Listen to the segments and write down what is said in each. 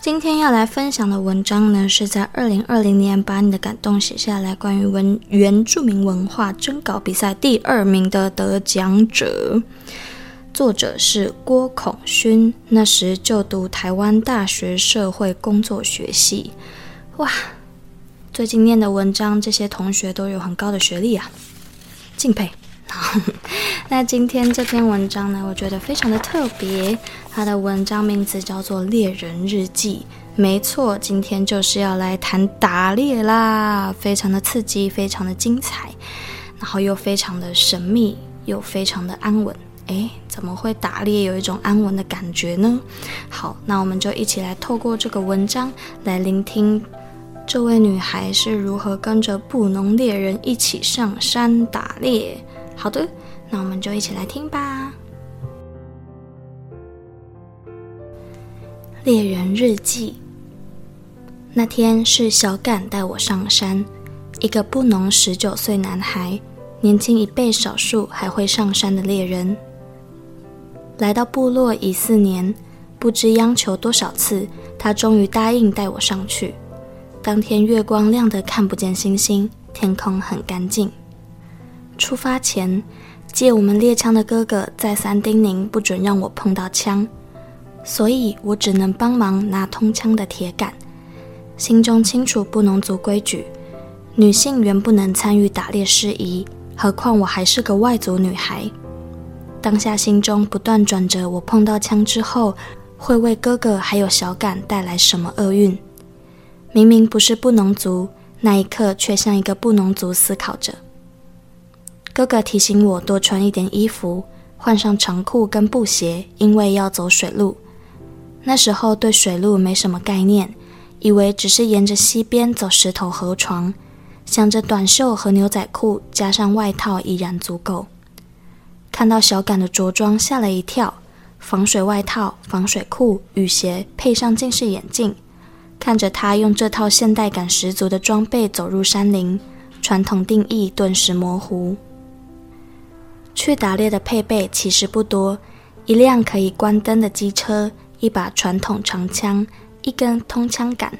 今天要来分享的文章呢，是在二零二零年把你的感动写下来，关于文原住民文化征稿比赛第二名的得奖者，作者是郭孔勋，那时就读台湾大学社会工作学系。哇，最近念的文章，这些同学都有很高的学历啊，敬佩。那今天这篇文章呢，我觉得非常的特别。它的文章名字叫做《猎人日记》。没错，今天就是要来谈打猎啦，非常的刺激，非常的精彩，然后又非常的神秘，又非常的安稳。诶，怎么会打猎有一种安稳的感觉呢？好，那我们就一起来透过这个文章来聆听这位女孩是如何跟着布农猎人一起上山打猎。好的，那我们就一起来听吧。猎人日记。那天是小敢带我上山，一个不农十九岁男孩，年轻一辈少数还会上山的猎人。来到部落已四年，不知央求多少次，他终于答应带我上去。当天月光亮得看不见星星，天空很干净。出发前，借我们猎枪的哥哥再三叮咛，不准让我碰到枪，所以我只能帮忙拿通枪的铁杆。心中清楚布农族规矩，女性原不能参与打猎事宜，何况我还是个外族女孩。当下心中不断转着，我碰到枪之后，会为哥哥还有小杆带来什么厄运？明明不是布农族，那一刻却像一个布农族思考着。哥哥提醒我多穿一点衣服，换上长裤跟布鞋，因为要走水路。那时候对水路没什么概念，以为只是沿着溪边走石头河床，想着短袖和牛仔裤加上外套已然足够。看到小杆的着装，吓了一跳：防水外套、防水裤、雨鞋，配上近视眼镜，看着他用这套现代感十足的装备走入山林，传统定义顿时模糊。去打猎的配备其实不多，一辆可以关灯的机车，一把传统长枪，一根通枪杆，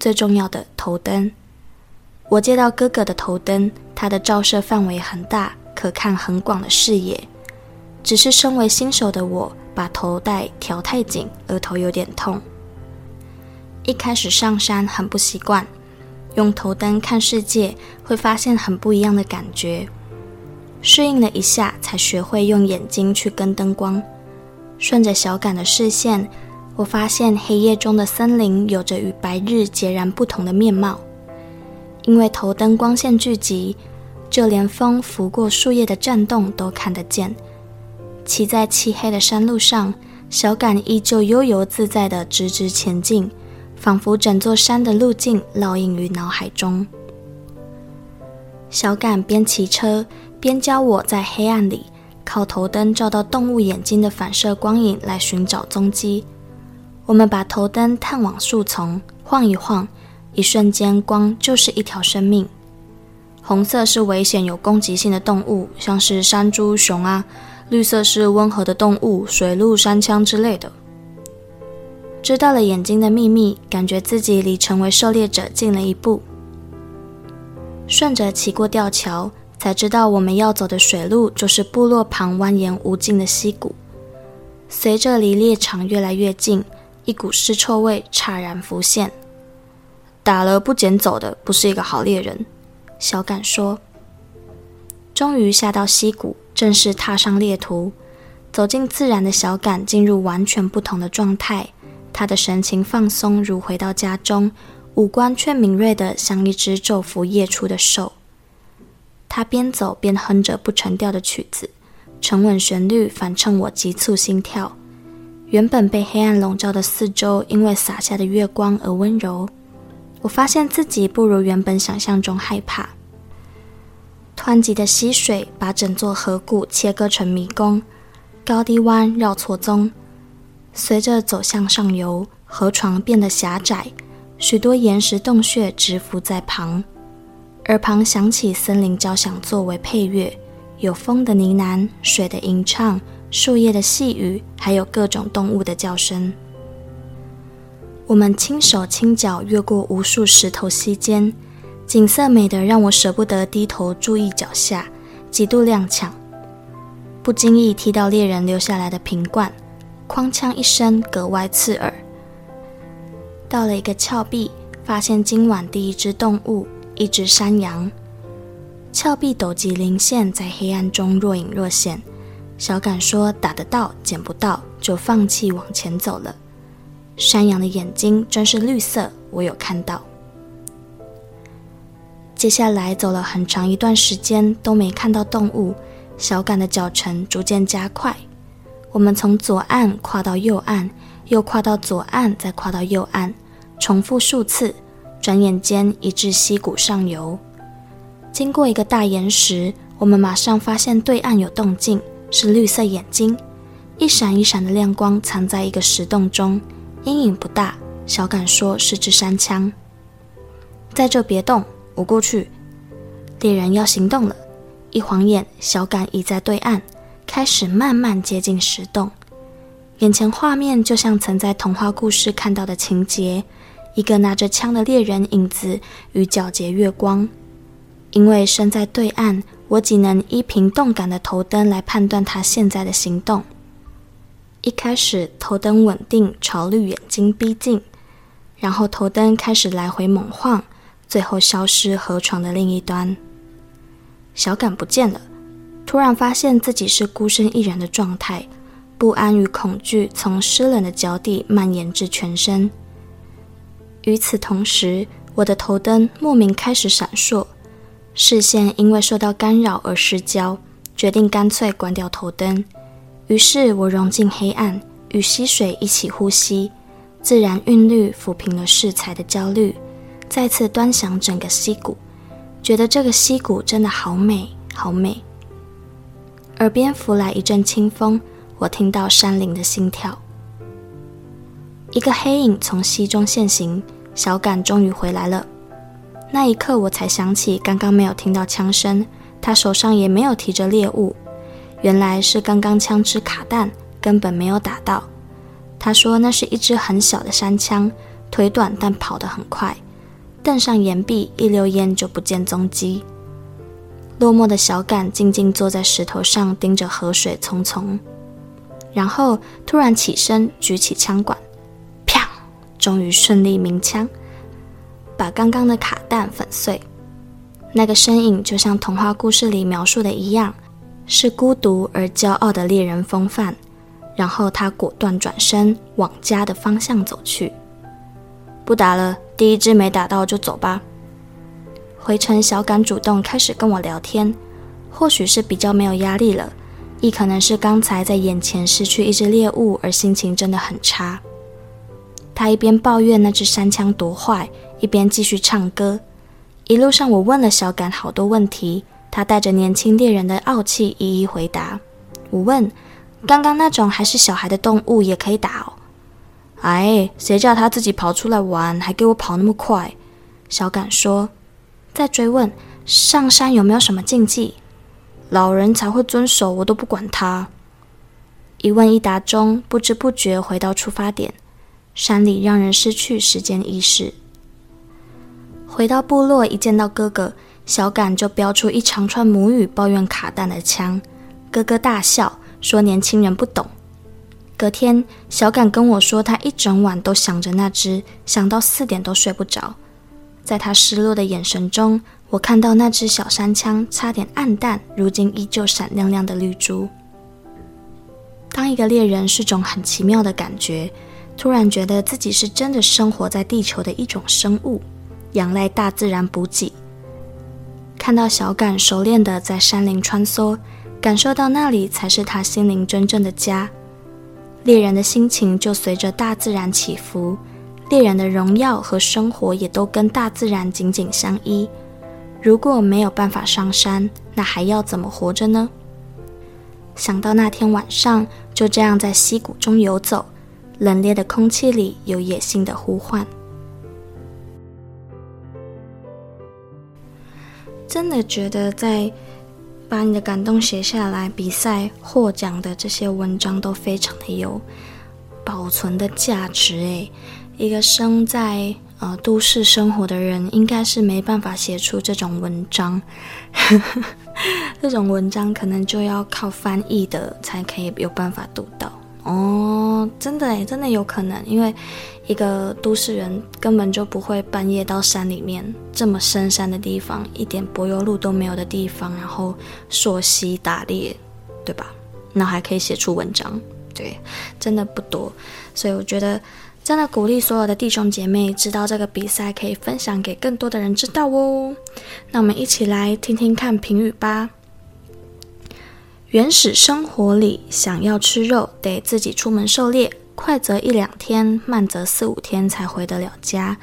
最重要的头灯。我借到哥哥的头灯，它的照射范围很大，可看很广的视野。只是身为新手的我，把头带调太紧，额头有点痛。一开始上山很不习惯，用头灯看世界，会发现很不一样的感觉。适应了一下，才学会用眼睛去跟灯光。顺着小杆的视线，我发现黑夜中的森林有着与白日截然不同的面貌。因为头灯光线聚集，就连风拂过树叶的颤动都看得见。骑在漆黑的山路上，小杆依旧悠游自在地直直前进，仿佛整座山的路径烙印于脑海中。小杆边骑车。边教我在黑暗里靠头灯照到动物眼睛的反射光影来寻找踪迹。我们把头灯探往树丛，晃一晃，一瞬间光就是一条生命。红色是危险有攻击性的动物，像是山猪、熊啊；绿色是温和的动物，水鹿、山羌之类的。知道了眼睛的秘密，感觉自己离成为狩猎者近了一步。顺着骑过吊桥。才知道我们要走的水路就是部落旁蜿蜒无尽的溪谷。随着离猎场越来越近，一股尸臭味乍然浮现。打了不捡走的，不是一个好猎人。”小感说。终于下到溪谷，正式踏上猎途。走进自然的小感进入完全不同的状态，他的神情放松，如回到家中，五官却敏锐得像一只昼伏夜出的兽。他边走边哼着不成调的曲子，沉稳旋律反衬我急促心跳。原本被黑暗笼罩的四周，因为洒下的月光而温柔。我发现自己不如原本想象中害怕。湍急的溪水把整座河谷切割成迷宫。高低弯绕错综，随着走向上游，河床变得狭窄，许多岩石洞穴直伏在旁。耳旁响起森林交响作为配乐，有风的呢喃、水的吟唱、树叶的细语，还有各种动物的叫声。我们轻手轻脚越过无数石头溪间，景色美得让我舍不得低头注意脚下，几度踉跄。不经意踢到猎人留下来的瓶罐，哐锵一声，格外刺耳。到了一个峭壁，发现今晚第一只动物，一只山羊。峭壁陡急棱线在黑暗中若隐若现。小感说打得到，捡不到，就放弃往前走了。山羊的眼睛真是绿色，我有看到。接下来走了很长一段时间，都没看到动物。小感的脚程逐渐加快，我们从左岸跨到右岸，又跨到左岸，再跨到右岸，重复数次。转眼间，已至溪谷上游。经过一个大岩石，我们马上发现对岸有动静，是绿色眼睛，一闪一闪的亮光藏在一个石洞中，阴影不大。小感说是支山羌。在这别动，我过去。猎人要行动了。一晃眼，小感已在对岸，开始慢慢接近石洞。眼前画面就像曾在童话故事看到的情节：一个拿着枪的猎人影子与皎洁月光。因为身在对岸，我仅能依凭动感的头灯来判断他现在的行动。一开始，头灯稳定朝绿眼睛逼近，然后头灯开始来回猛晃，最后消失河床的另一端。小感不见了，突然发现自己是孤身一人的状态，不安与恐惧从湿冷的脚底蔓延至全身。与此同时，我的头灯莫名开始闪烁，视线因为受到干扰而失焦，决定干脆关掉头灯。于是我融进黑暗，与溪水一起呼吸，自然韵律抚平了适才的焦虑，再次端详整个溪谷。觉得这个溪谷真的好美，好美。耳边拂来一阵清风，我听到山林的心跳。一个黑影从溪中现形，小感终于回来了。那一刻，我才想起刚刚没有听到枪声，他手上也没有提着猎物，原来是刚刚枪支卡弹，根本没有打到。他说那是一只很小的山枪，腿短但跑得很快。瞪上岩壁，一溜烟就不见踪迹。落寞的小杆静静坐在石头上，盯着河水匆匆，然后突然起身，举起枪管，终于顺利鸣枪，把刚刚的卡弹粉碎。那个身影就像童话故事里描述的一样，是孤独而骄傲的猎人风范。然后他果断转身往家的方向走去。不打了。第一只没打到就走吧。回程，小感主动开始跟我聊天，或许是比较没有压力了，亦可能是刚才在眼前失去一只猎物而心情真的很差。他一边抱怨那只山羌多坏，一边继续唱歌。一路上我问了小感好多问题，他带着年轻猎人的傲气一一回答。我问：刚刚那种还是小孩的动物也可以打哦？哎，谁叫他自己跑出来玩，还给我跑那么快？小感说。再追问上山有没有什么禁忌，老人才会遵守，我都不管他。一问一答中，不知不觉回到出发点，山里让人失去时间意识。回到部落，一见到哥哥，小敢就飙出一长串母语，抱怨卡弹的枪。哥哥大笑，说年轻人不懂。隔天，小敢跟我说，他一整晚都想着那只，想到四点都睡不着。在他失落的眼神中，我看到那只小山枪差点暗淡，如今依旧闪亮亮的绿珠。当一个猎人是种很奇妙的感觉，突然觉得自己是真的生活在地球的一种生物，仰赖大自然补给。看到小杆熟练地在山林穿梭，感受到那里才是他心灵真正的家。猎人的心情就随着大自然起伏，猎人的荣耀和生活也都跟大自然紧紧相依。如果没有办法上山，那还要怎么活着呢？想到那天晚上就这样在溪谷中游走，冷冽的空气里有野性的呼唤。真的觉得在把你的感动写下来，比赛获奖的这些文章都非常的有保存的价值。诶，一个生在呃都市生活的人，应该是没办法写出这种文章。这种文章可能就要靠翻译的才可以有办法读到。哦，真的诶，真的有可能，因为一个都市人根本就不会半夜到山里面这么深山的地方，一点柏油路都没有的地方，然后溯溪打猎，对吧？那还可以写出文章，对，真的不多。所以我觉得，真的鼓励所有的弟兄姐妹知道这个比赛，可以分享给更多的人知道哦。那我们一起来听听看评语吧。原始生活里，想要吃肉，得自己出门狩猎，快则一两天，慢则四五天才回得了家。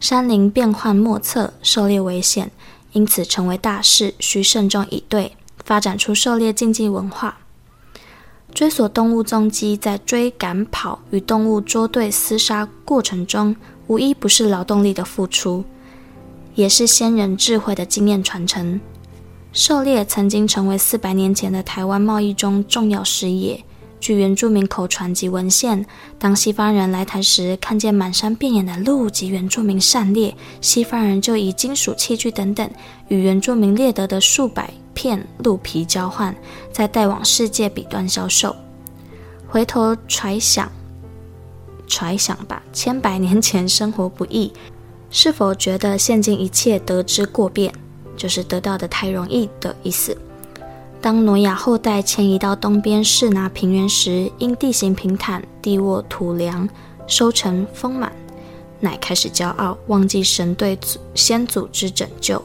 山林变幻莫测，狩猎危险，因此成为大事，需慎重以对，发展出狩猎竞技文化。追索动物踪迹，在追赶跑与动物捉对厮杀过程中，无一不是劳动力的付出，也是先人智慧的经验传承。狩猎曾经成为四百年前的台湾贸易中重要事业。据原住民口传及文献，当西方人来台时，看见满山遍野的鹿及原住民擅猎，西方人就以金属器具等等，与原住民猎得的数百片鹿皮交换，再带往世界彼端销售。回头揣想，揣想吧，千百年前生活不易，是否觉得现今一切得之过便？就是得到的太容易的意思。当挪亚后代迁移到东边士拿平原时，因地形平坦，地沃土良，收成丰满，乃开始骄傲，忘记神对祖先祖之拯救。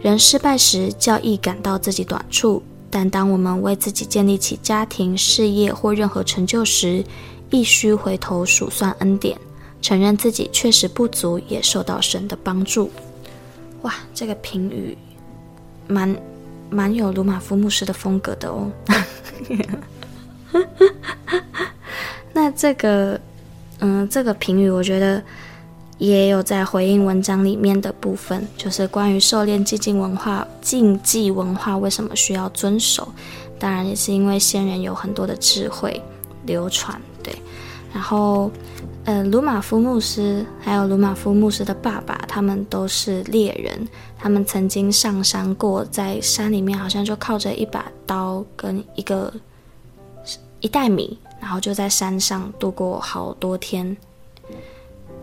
人失败时，较易感到自己短处；但当我们为自己建立起家庭、事业或任何成就时，亦须回头数算恩典，承认自己确实不足，也受到神的帮助。哇，这个评语蛮蛮有鲁马夫牧师的风格的哦。那这个，嗯，这个评语我觉得也有在回应文章里面的部分，就是关于狩猎禁忌文化，禁忌文化为什么需要遵守？当然也是因为先人有很多的智慧流传，对，然后。呃，鲁玛夫牧师还有鲁玛夫牧师的爸爸，他们都是猎人。他们曾经上山过，在山里面好像就靠着一把刀跟一个一袋米，然后就在山上度过好多天。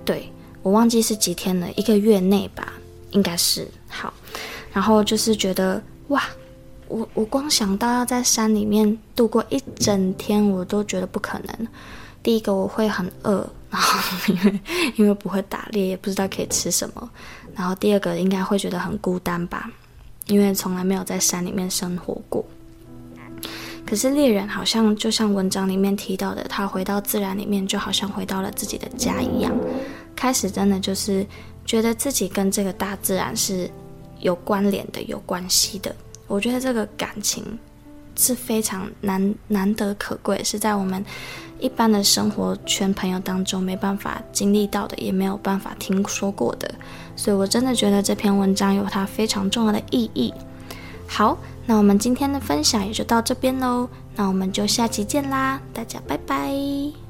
对，我忘记是几天了，一个月内吧，应该是。好，然后就是觉得哇，我我光想到要在山里面度过一整天，我都觉得不可能。第一个我会很饿。然后因为因为不会打猎，也不知道可以吃什么。然后第二个应该会觉得很孤单吧，因为从来没有在山里面生活过。可是猎人好像就像文章里面提到的，他回到自然里面，就好像回到了自己的家一样。开始真的就是觉得自己跟这个大自然是有关联的、有关系的。我觉得这个感情是非常难难得可贵，是在我们。一般的生活圈朋友当中没办法经历到的，也没有办法听说过的，所以我真的觉得这篇文章有它非常重要的意义。好，那我们今天的分享也就到这边喽，那我们就下期见啦，大家拜拜。